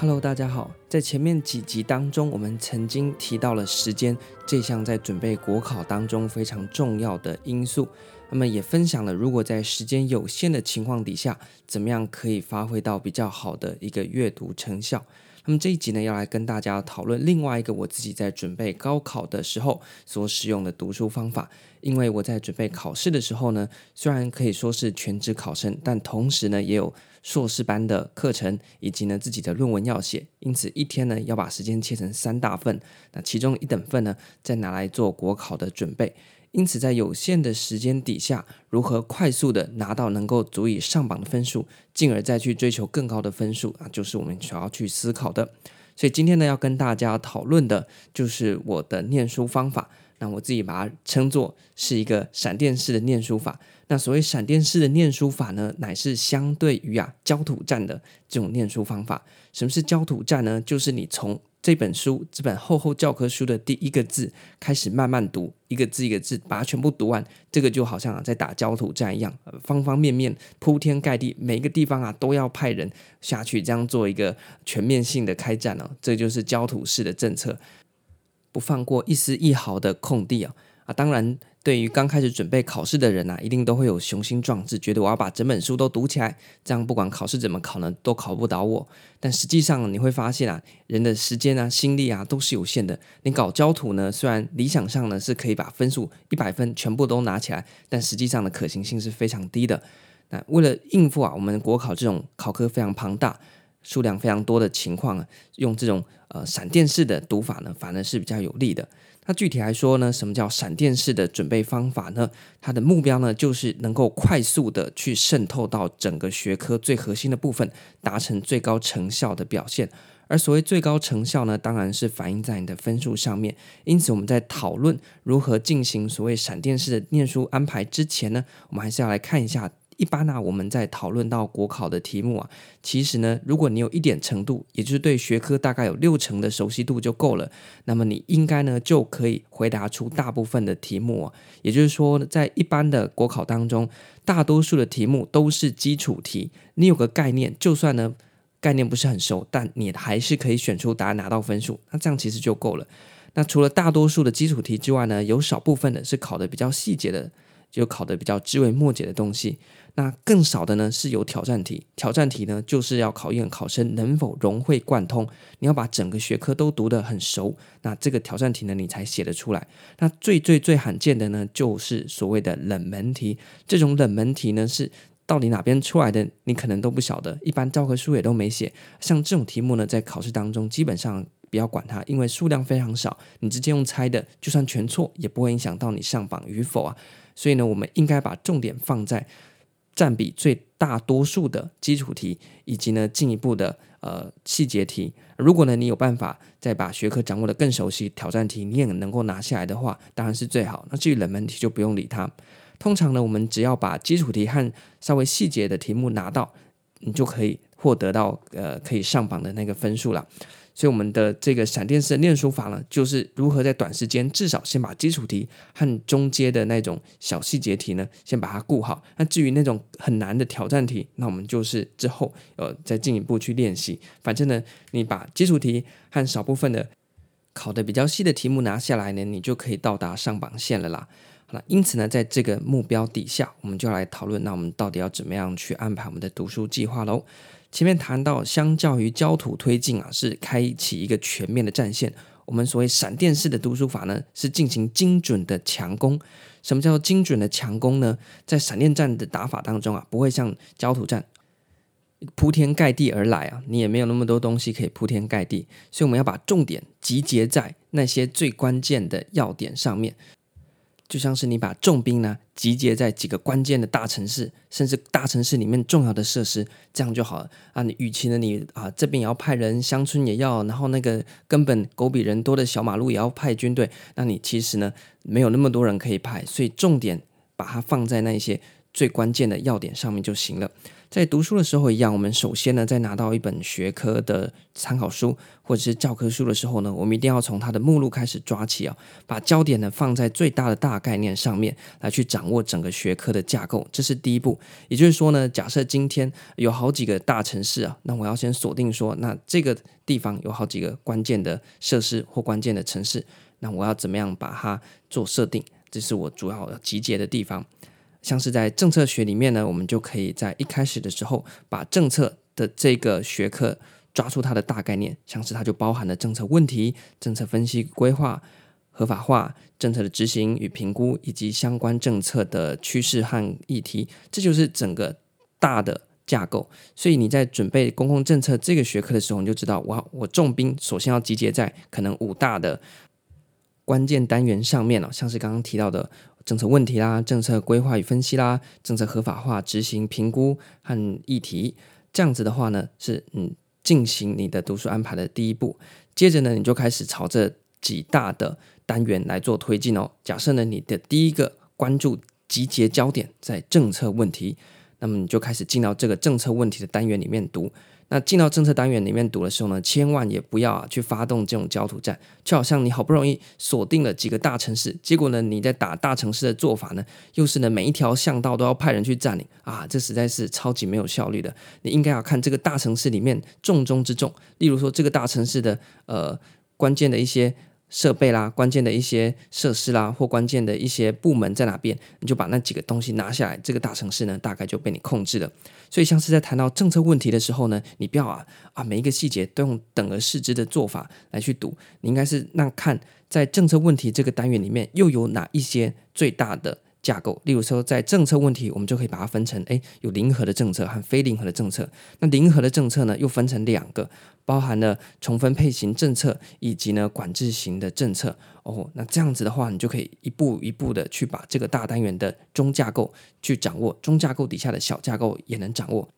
Hello，大家好。在前面几集当中，我们曾经提到了时间这项在准备国考当中非常重要的因素。那么也分享了，如果在时间有限的情况底下，怎么样可以发挥到比较好的一个阅读成效。那么这一集呢，要来跟大家讨论另外一个我自己在准备高考的时候所使用的读书方法。因为我在准备考试的时候呢，虽然可以说是全职考生，但同时呢，也有硕士班的课程，以及呢自己的论文要写，因此一天呢要把时间切成三大份。那其中一等份呢，再拿来做国考的准备。因此，在有限的时间底下，如何快速的拿到能够足以上榜的分数，进而再去追求更高的分数啊，就是我们需要去思考的。所以今天呢，要跟大家讨论的就是我的念书方法。那我自己把它称作是一个闪电式的念书法。那所谓闪电式的念书法呢，乃是相对于啊焦土战的这种念书方法。什么是焦土战呢？就是你从这本书这本厚厚教科书的第一个字开始慢慢读，一个字一个字把它全部读完，这个就好像在打焦土战一样，方方面面铺天盖地，每一个地方啊都要派人下去，这样做一个全面性的开战哦，这就是焦土式的政策，不放过一丝一毫的空地啊啊！当然。对于刚开始准备考试的人啊，一定都会有雄心壮志，觉得我要把整本书都读起来，这样不管考试怎么考呢，都考不倒我。但实际上你会发现啊，人的时间啊、心力啊都是有限的。你搞焦土呢，虽然理想上呢是可以把分数一百分全部都拿起来，但实际上的可行性是非常低的。那为了应付啊，我们国考这种考科非常庞大、数量非常多的情况，用这种呃闪电式的读法呢，反而是比较有利的。那具体来说呢，什么叫闪电式的准备方法呢？它的目标呢，就是能够快速的去渗透到整个学科最核心的部分，达成最高成效的表现。而所谓最高成效呢，当然是反映在你的分数上面。因此，我们在讨论如何进行所谓闪电式的念书安排之前呢，我们还是要来看一下。一般呢、我们在讨论到国考的题目啊，其实呢，如果你有一点程度，也就是对学科大概有六成的熟悉度就够了，那么你应该呢就可以回答出大部分的题目啊。也就是说，在一般的国考当中，大多数的题目都是基础题，你有个概念，就算呢概念不是很熟，但你还是可以选出答案拿到分数，那这样其实就够了。那除了大多数的基础题之外呢，有少部分的是考的比较细节的。就考的比较枝微末节的东西，那更少的呢是有挑战题。挑战题呢就是要考验考生能否融会贯通，你要把整个学科都读得很熟，那这个挑战题呢你才写得出来。那最最最罕见的呢就是所谓的冷门题，这种冷门题呢是到底哪边出来的，你可能都不晓得，一般教科书也都没写。像这种题目呢，在考试当中基本上不要管它，因为数量非常少，你直接用猜的，就算全错也不会影响到你上榜与否啊。所以呢，我们应该把重点放在占比最大多数的基础题，以及呢进一步的呃细节题。如果呢你有办法再把学科掌握得更熟悉，挑战题你也能够拿下来的话，当然是最好。那至于冷门题就不用理它。通常呢，我们只要把基础题和稍微细节的题目拿到，你就可以获得到呃可以上榜的那个分数了。所以我们的这个闪电式的念书法呢，就是如何在短时间至少先把基础题和中阶的那种小细节题呢，先把它顾好。那至于那种很难的挑战题，那我们就是之后呃再进一步去练习。反正呢，你把基础题和少部分的考的比较细的题目拿下来呢，你就可以到达上榜线了啦。好了，因此呢，在这个目标底下，我们就来讨论，那我们到底要怎么样去安排我们的读书计划喽？前面谈到，相较于焦土推进啊，是开启一个全面的战线。我们所谓闪电式的读书法呢，是进行精准的强攻。什么叫做精准的强攻呢？在闪电战的打法当中啊，不会像焦土战 铺天盖地而来啊，你也没有那么多东西可以铺天盖地，所以我们要把重点集结在那些最关键的要点上面。就像是你把重兵呢集结在几个关键的大城市，甚至大城市里面重要的设施，这样就好了啊！你与其呢你啊这边也要派人，乡村也要，然后那个根本狗比人多的小马路也要派军队，那你其实呢没有那么多人可以派，所以重点把它放在那些最关键的要点上面就行了。在读书的时候一样，我们首先呢，在拿到一本学科的参考书或者是教科书的时候呢，我们一定要从它的目录开始抓起啊，把焦点呢放在最大的大概念上面来去掌握整个学科的架构，这是第一步。也就是说呢，假设今天有好几个大城市啊，那我要先锁定说，那这个地方有好几个关键的设施或关键的城市，那我要怎么样把它做设定？这是我主要要集结的地方。像是在政策学里面呢，我们就可以在一开始的时候把政策的这个学科抓出它的大概念，像是它就包含了政策问题、政策分析、规划、合法化、政策的执行与评估，以及相关政策的趋势和议题，这就是整个大的架构。所以你在准备公共政策这个学科的时候，你就知道，我我重兵首先要集结在可能五大的关键单元上面了，像是刚刚提到的。政策问题啦，政策规划与分析啦，政策合法化、执行、评估和议题，这样子的话呢，是嗯进行你的读书安排的第一步。接着呢，你就开始朝着几大的单元来做推进哦。假设呢，你的第一个关注集结焦点在政策问题，那么你就开始进到这个政策问题的单元里面读。那进到政策单元里面读的时候呢，千万也不要啊去发动这种焦土战，就好像你好不容易锁定了几个大城市，结果呢，你在打大城市的做法呢，又是呢每一条巷道都要派人去占领啊，这实在是超级没有效率的。你应该要看这个大城市里面重中之重，例如说这个大城市的呃关键的一些。设备啦，关键的一些设施啦，或关键的一些部门在哪边，你就把那几个东西拿下来，这个大城市呢，大概就被你控制了。所以，像是在谈到政策问题的时候呢，你不要啊啊每一个细节都用等而视之的做法来去读，你应该是那看在政策问题这个单元里面又有哪一些最大的。架构，例如说，在政策问题，我们就可以把它分成，诶，有零和的政策和非零和的政策。那零和的政策呢，又分成两个，包含了重分配型政策以及呢管制型的政策。哦，那这样子的话，你就可以一步一步的去把这个大单元的中架构去掌握，中架构底下的小架构也能掌握。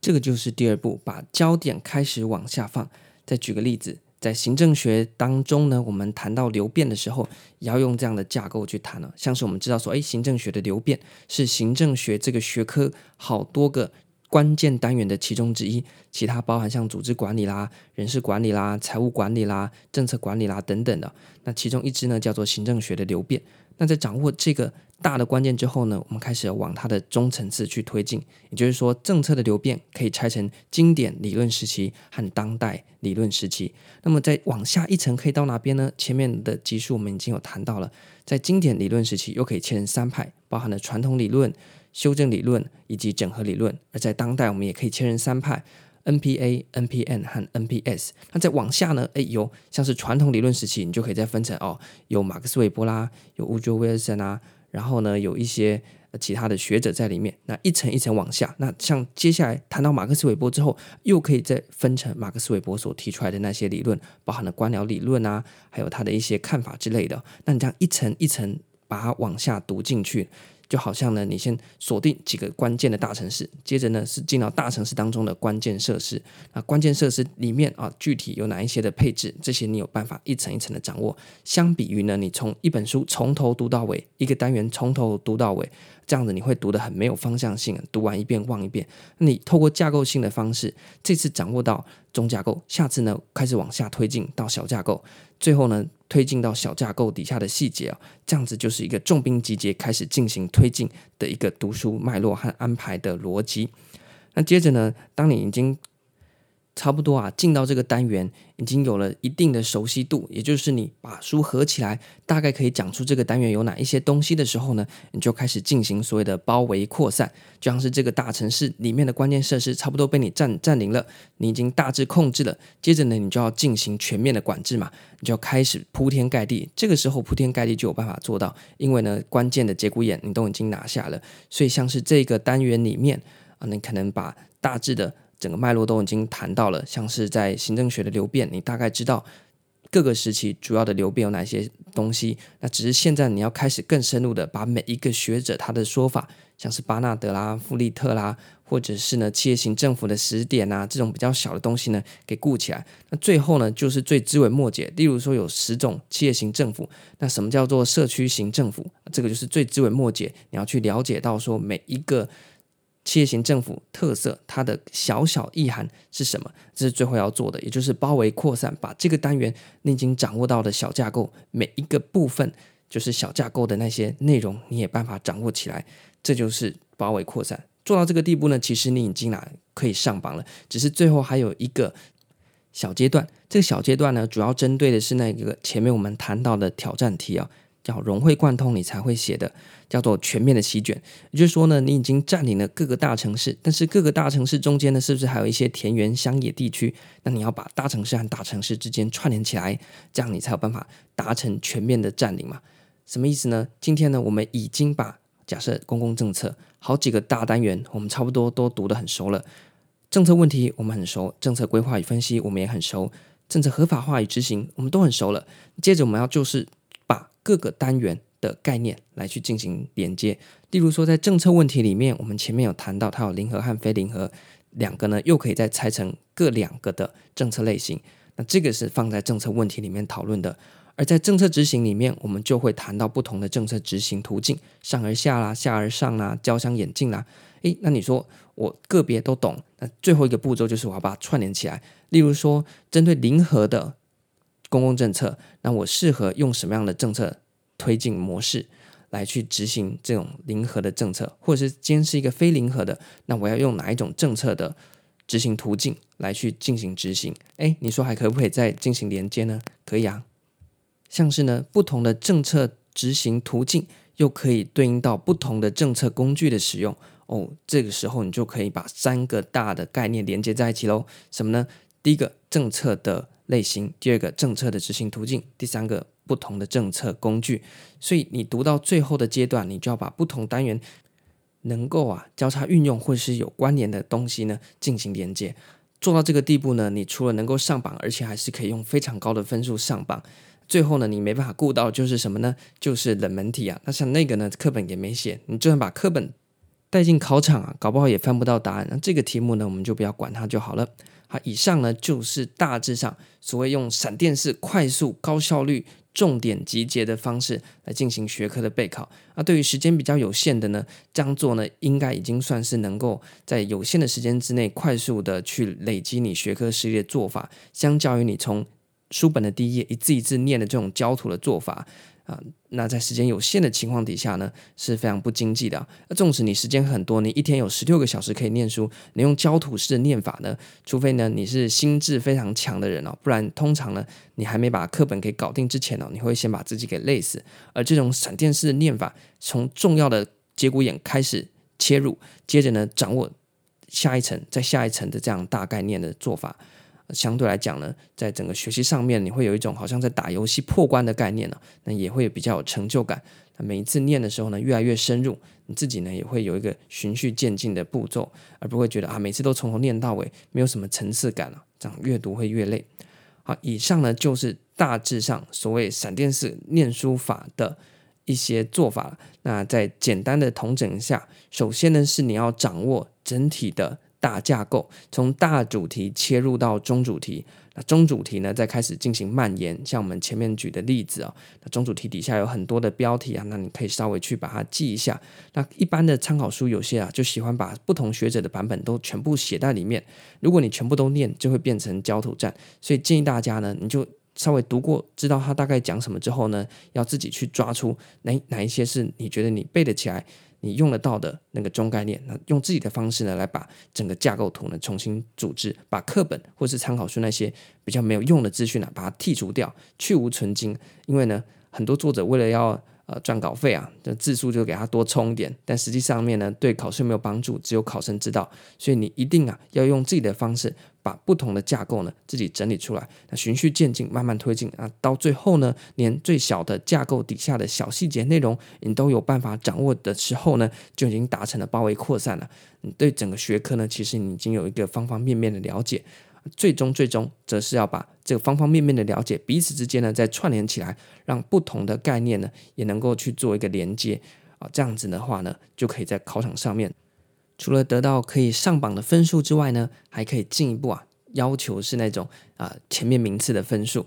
这个就是第二步，把焦点开始往下放。再举个例子。在行政学当中呢，我们谈到流变的时候，也要用这样的架构去谈了。像是我们知道说，诶，行政学的流变是行政学这个学科好多个关键单元的其中之一，其他包含像组织管理啦、人事管理啦、财务管理啦、政策管理啦等等的。那其中一支呢，叫做行政学的流变。那在掌握这个大的关键之后呢，我们开始往它的中层次去推进。也就是说，政策的流变可以拆成经典理论时期和当代理论时期。那么再往下一层可以到哪边呢？前面的集数我们已经有谈到了，在经典理论时期又可以切成三派，包含了传统理论、修正理论以及整合理论。而在当代，我们也可以切成三派。NPA、NPN 和 NPS，那再往下呢？诶，有像是传统理论时期，你就可以再分成哦，有马克思韦伯啦，有乌卓威尔森啊，然后呢，有一些其他的学者在里面。那一层一层往下，那像接下来谈到马克思韦伯之后，又可以再分成马克思韦伯所提出来的那些理论，包含了官僚理论啊，还有他的一些看法之类的。那你这样一层一层把它往下读进去。就好像呢，你先锁定几个关键的大城市，接着呢是进到大城市当中的关键设施。那关键设施里面啊，具体有哪一些的配置，这些你有办法一层一层的掌握。相比于呢，你从一本书从头读到尾，一个单元从头读到尾，这样子你会读得很没有方向性，读完一遍忘一遍。你透过架构性的方式，这次掌握到中架构，下次呢开始往下推进到小架构。最后呢，推进到小架构底下的细节啊，这样子就是一个重兵集结开始进行推进的一个读书脉络和安排的逻辑。那接着呢，当你已经差不多啊，进到这个单元已经有了一定的熟悉度，也就是你把书合起来，大概可以讲出这个单元有哪一些东西的时候呢，你就开始进行所谓的包围扩散，就像是这个大城市里面的关键设施差不多被你占占领了，你已经大致控制了，接着呢，你就要进行全面的管制嘛，你就要开始铺天盖地，这个时候铺天盖地就有办法做到，因为呢，关键的节骨眼你都已经拿下了，所以像是这个单元里面啊，你可能把大致的。整个脉络都已经谈到了，像是在行政学的流变，你大概知道各个时期主要的流变有哪些东西。那只是现在你要开始更深入的把每一个学者他的说法，像是巴纳德啦、富利特啦，或者是呢企业型政府的时点啊，这种比较小的东西呢给顾起来。那最后呢就是最枝微末节，例如说有十种企业型政府，那什么叫做社区型政府？这个就是最枝微末节，你要去了解到说每一个。企业型政府特色，它的小小意涵是什么？这是最后要做的，也就是包围扩散，把这个单元你已经掌握到的小架构，每一个部分就是小架构的那些内容，你也办法掌握起来。这就是包围扩散。做到这个地步呢，其实你已经来可以上榜了。只是最后还有一个小阶段，这个小阶段呢，主要针对的是那个前面我们谈到的挑战题啊。叫融会贯通，你才会写的叫做全面的席卷。也就是说呢，你已经占领了各个大城市，但是各个大城市中间呢，是不是还有一些田园乡野地区？那你要把大城市和大城市之间串联起来，这样你才有办法达成全面的占领嘛？什么意思呢？今天呢，我们已经把假设公共政策好几个大单元，我们差不多都读得很熟了。政策问题我们很熟，政策规划与分析我们也很熟，政策合法化与执行我们都很熟了。接着我们要就是。各个单元的概念来去进行连接，例如说在政策问题里面，我们前面有谈到它有零和和非零和两个呢，又可以再拆成各两个的政策类型。那这个是放在政策问题里面讨论的，而在政策执行里面，我们就会谈到不同的政策执行途径，上而下啦，下而上啦，交相演进啦。诶，那你说我个别都懂，那最后一个步骤就是我要把它串联起来。例如说，针对零和的。公共政策，那我适合用什么样的政策推进模式来去执行这种零和的政策，或者是今天是一个非零和的，那我要用哪一种政策的执行途径来去进行执行？哎，你说还可不可以再进行连接呢？可以啊，像是呢不同的政策执行途径，又可以对应到不同的政策工具的使用哦。这个时候你就可以把三个大的概念连接在一起喽。什么呢？第一个政策的。类型，第二个政策的执行途径，第三个不同的政策工具。所以你读到最后的阶段，你就要把不同单元能够啊交叉运用或者是有关联的东西呢进行连接。做到这个地步呢，你除了能够上榜，而且还是可以用非常高的分数上榜。最后呢，你没办法顾到就是什么呢？就是冷门题啊。那像那个呢，课本也没写，你就算把课本带进考场啊，搞不好也翻不到答案。那这个题目呢，我们就不要管它就好了。好，以上呢就是大致上所谓用闪电式、快速、高效率、重点集结的方式来进行学科的备考。啊，对于时间比较有限的呢，这样做呢，应该已经算是能够在有限的时间之内快速的去累积你学科实力的做法。相较于你从书本的第一页一字一字念的这种焦土的做法。啊，那在时间有限的情况底下呢，是非常不经济的。那纵使你时间很多，你一天有十六个小时可以念书，你用焦土式的念法呢，除非呢你是心智非常强的人哦，不然通常呢，你还没把课本给搞定之前哦，你会先把自己给累死。而这种闪电式的念法，从重要的节骨眼开始切入，接着呢掌握下一层，再下一层的这样大概念的做法。相对来讲呢，在整个学习上面，你会有一种好像在打游戏破关的概念呢，那也会比较有成就感。那每一次念的时候呢，越来越深入，你自己呢也会有一个循序渐进的步骤，而不会觉得啊，每次都从头念到尾，没有什么层次感了，这样阅读会越累。好，以上呢就是大致上所谓闪电式念书法的一些做法。那在简单的统整一下，首先呢是你要掌握整体的。大架构，从大主题切入到中主题，那中主题呢，再开始进行蔓延。像我们前面举的例子啊、那中主题底下有很多的标题啊，那你可以稍微去把它记一下。那一般的参考书有些啊，就喜欢把不同学者的版本都全部写在里面。如果你全部都念，就会变成焦土战。所以建议大家呢，你就稍微读过，知道他大概讲什么之后呢，要自己去抓出哪哪一些是你觉得你背得起来。你用得到的那个中概念，那用自己的方式呢，来把整个架构图呢重新组织，把课本或是参考书那些比较没有用的资讯呢，把它剔除掉，去无存菁。因为呢，很多作者为了要呃赚稿费啊，这字数就给他多充一点，但实际上面呢，对考试没有帮助，只有考生知道。所以你一定啊要用自己的方式。把不同的架构呢自己整理出来，那循序渐进，慢慢推进。啊，到最后呢，连最小的架构底下的小细节内容你都有办法掌握的时候呢，就已经达成了包围扩散了。你对整个学科呢，其实你已经有一个方方面面的了解。最终最终则是要把这个方方面面的了解彼此之间呢再串联起来，让不同的概念呢也能够去做一个连接。啊，这样子的话呢，就可以在考场上面除了得到可以上榜的分数之外呢，还可以进一步啊要求是那种啊前面名次的分数。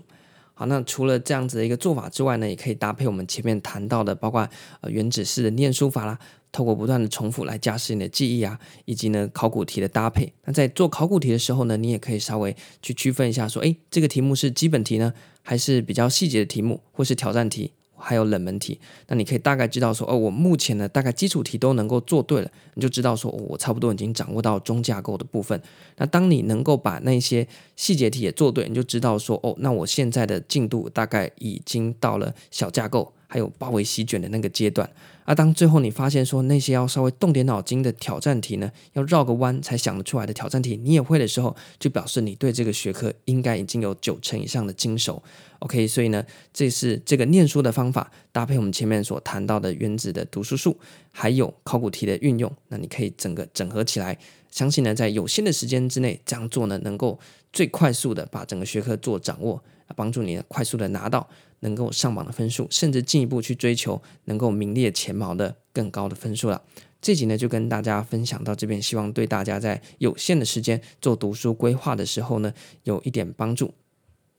好，那除了这样子的一个做法之外呢，也可以搭配我们前面谈到的，包括呃原子式的念书法啦，透过不断的重复来加深你的记忆啊，以及呢考古题的搭配。那在做考古题的时候呢，你也可以稍微去区分一下，说，诶，这个题目是基本题呢，还是比较细节的题目，或是挑战题？还有冷门题，那你可以大概知道说，哦，我目前呢大概基础题都能够做对了，你就知道说，我差不多已经掌握到中架构的部分。那当你能够把那些细节题也做对，你就知道说，哦，那我现在的进度大概已经到了小架构。还有包围席卷的那个阶段，而、啊、当最后你发现说那些要稍微动点脑筋的挑战题呢，要绕个弯才想得出来的挑战题，你也会的时候，就表示你对这个学科应该已经有九成以上的精熟。OK，所以呢，这是这个念书的方法，搭配我们前面所谈到的原子的读书术，还有考古题的运用，那你可以整个整合起来。相信呢，在有限的时间之内这样做呢，能够最快速的把整个学科做掌握，帮助你快速的拿到。能够上榜的分数，甚至进一步去追求能够名列前茅的更高的分数了。这集呢就跟大家分享到这边，希望对大家在有限的时间做读书规划的时候呢有一点帮助。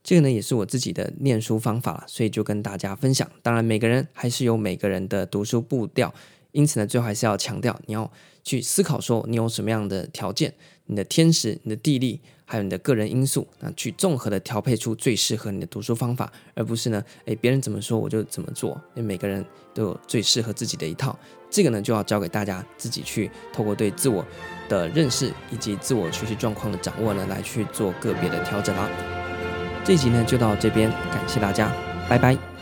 这个呢也是我自己的念书方法了，所以就跟大家分享。当然，每个人还是有每个人的读书步调，因此呢，最后还是要强调，你要去思考说你有什么样的条件，你的天时、你的地利。还有你的个人因素，那去综合的调配出最适合你的读书方法，而不是呢，诶，别人怎么说我就怎么做，因为每个人都有最适合自己的一套，这个呢就要交给大家自己去透过对自我的认识以及自我学习状况的掌握呢，来去做个别的调整啦。这一集呢就到这边，感谢大家，拜拜。